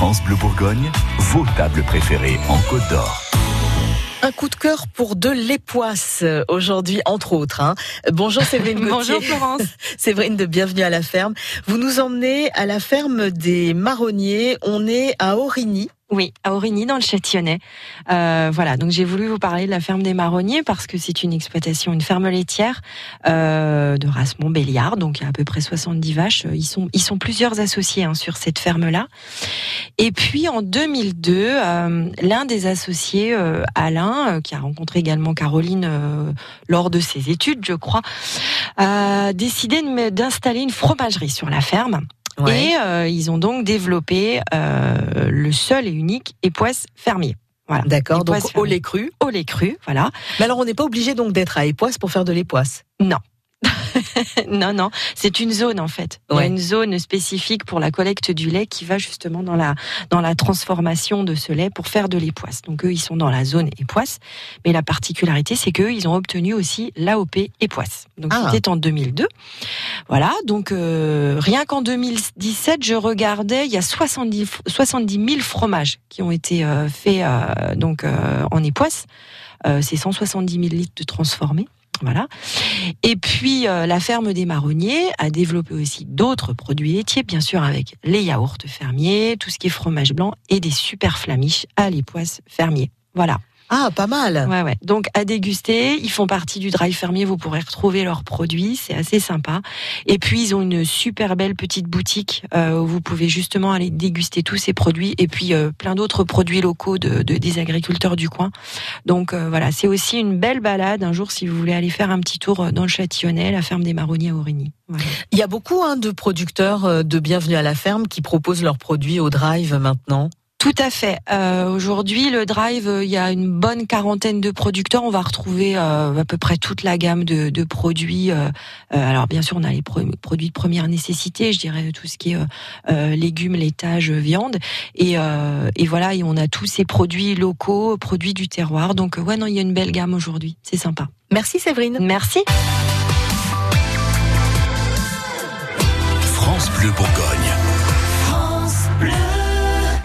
France Bleu Bourgogne, vos tables préférées en Côte d'Or. Un coup de cœur pour de l'époisse aujourd'hui, entre autres. Hein. Bonjour Séverine Gauthier. Bonjour Florence. Séverine de Bienvenue à la ferme. Vous nous emmenez à la ferme des marronniers. On est à Origny. Oui, à Origny, dans le Châtillonnais. Euh, voilà, donc j'ai voulu vous parler de la ferme des marronniers parce que c'est une exploitation, une ferme laitière euh, de race Montbéliard, donc il y a à peu près 70 vaches. Ils sont, ils sont plusieurs associés hein, sur cette ferme-là. Et puis en 2002, euh, l'un des associés, euh, Alain, euh, qui a rencontré également Caroline lors de ses études, je crois, a décidé d'installer une fromagerie sur la ferme. Ouais. Et euh, ils ont donc développé euh, le seul et unique époisse fermier. Voilà. D'accord, donc Époisse au lait cru. Au lait cru, voilà. Mais alors on n'est pas obligé donc d'être à époisse pour faire de l'époisse? Non. non, non, c'est une zone en fait. Il y a une zone spécifique pour la collecte du lait qui va justement dans la dans la transformation de ce lait pour faire de l'époisse. Donc eux, ils sont dans la zone époisse, mais la particularité, c'est qu'eux, ils ont obtenu aussi l'AOP époisse. Donc Ah. c'était en 2002. Voilà. Donc euh, rien qu'en 2017, je regardais, il y a 70 f- 70 000 fromages qui ont été euh, faits euh, donc en époisse. C'est 170 000 litres de transformés. Voilà. Et puis, euh, la ferme des marronniers a développé aussi d'autres produits laitiers, bien sûr, avec les yaourts fermiers, tout ce qui est fromage blanc et des super flamiches à l'époisse fermier. Voilà. Ah, pas mal. Ouais, ouais. Donc, à déguster. Ils font partie du drive fermier. Vous pourrez retrouver leurs produits. C'est assez sympa. Et puis, ils ont une super belle petite boutique euh, où vous pouvez justement aller déguster tous ces produits et puis euh, plein d'autres produits locaux de, de- des agriculteurs du coin. Donc, euh, voilà. C'est aussi une belle balade un jour si vous voulez aller faire un petit tour dans le Châtillonnais, la ferme des marronniers à Aurigny. Voilà. Il y a beaucoup hein, de producteurs de Bienvenue à la ferme qui proposent leurs produits au drive maintenant. Tout à fait. Euh, Aujourd'hui, le drive, euh, il y a une bonne quarantaine de producteurs. On va retrouver euh, à peu près toute la gamme de, de produits. euh, euh, alors, bien sûr, on a les pro- produits de première nécessité, je dirais tout ce qui est légumes, laitage, viande, et, euh, et voilà. Et on a tous ces produits locaux, produits du terroir. Donc, ouais, non, il y a une belle gamme aujourd'hui. C'est sympa. Merci Séverine. Merci. France Bleu Bourgogne.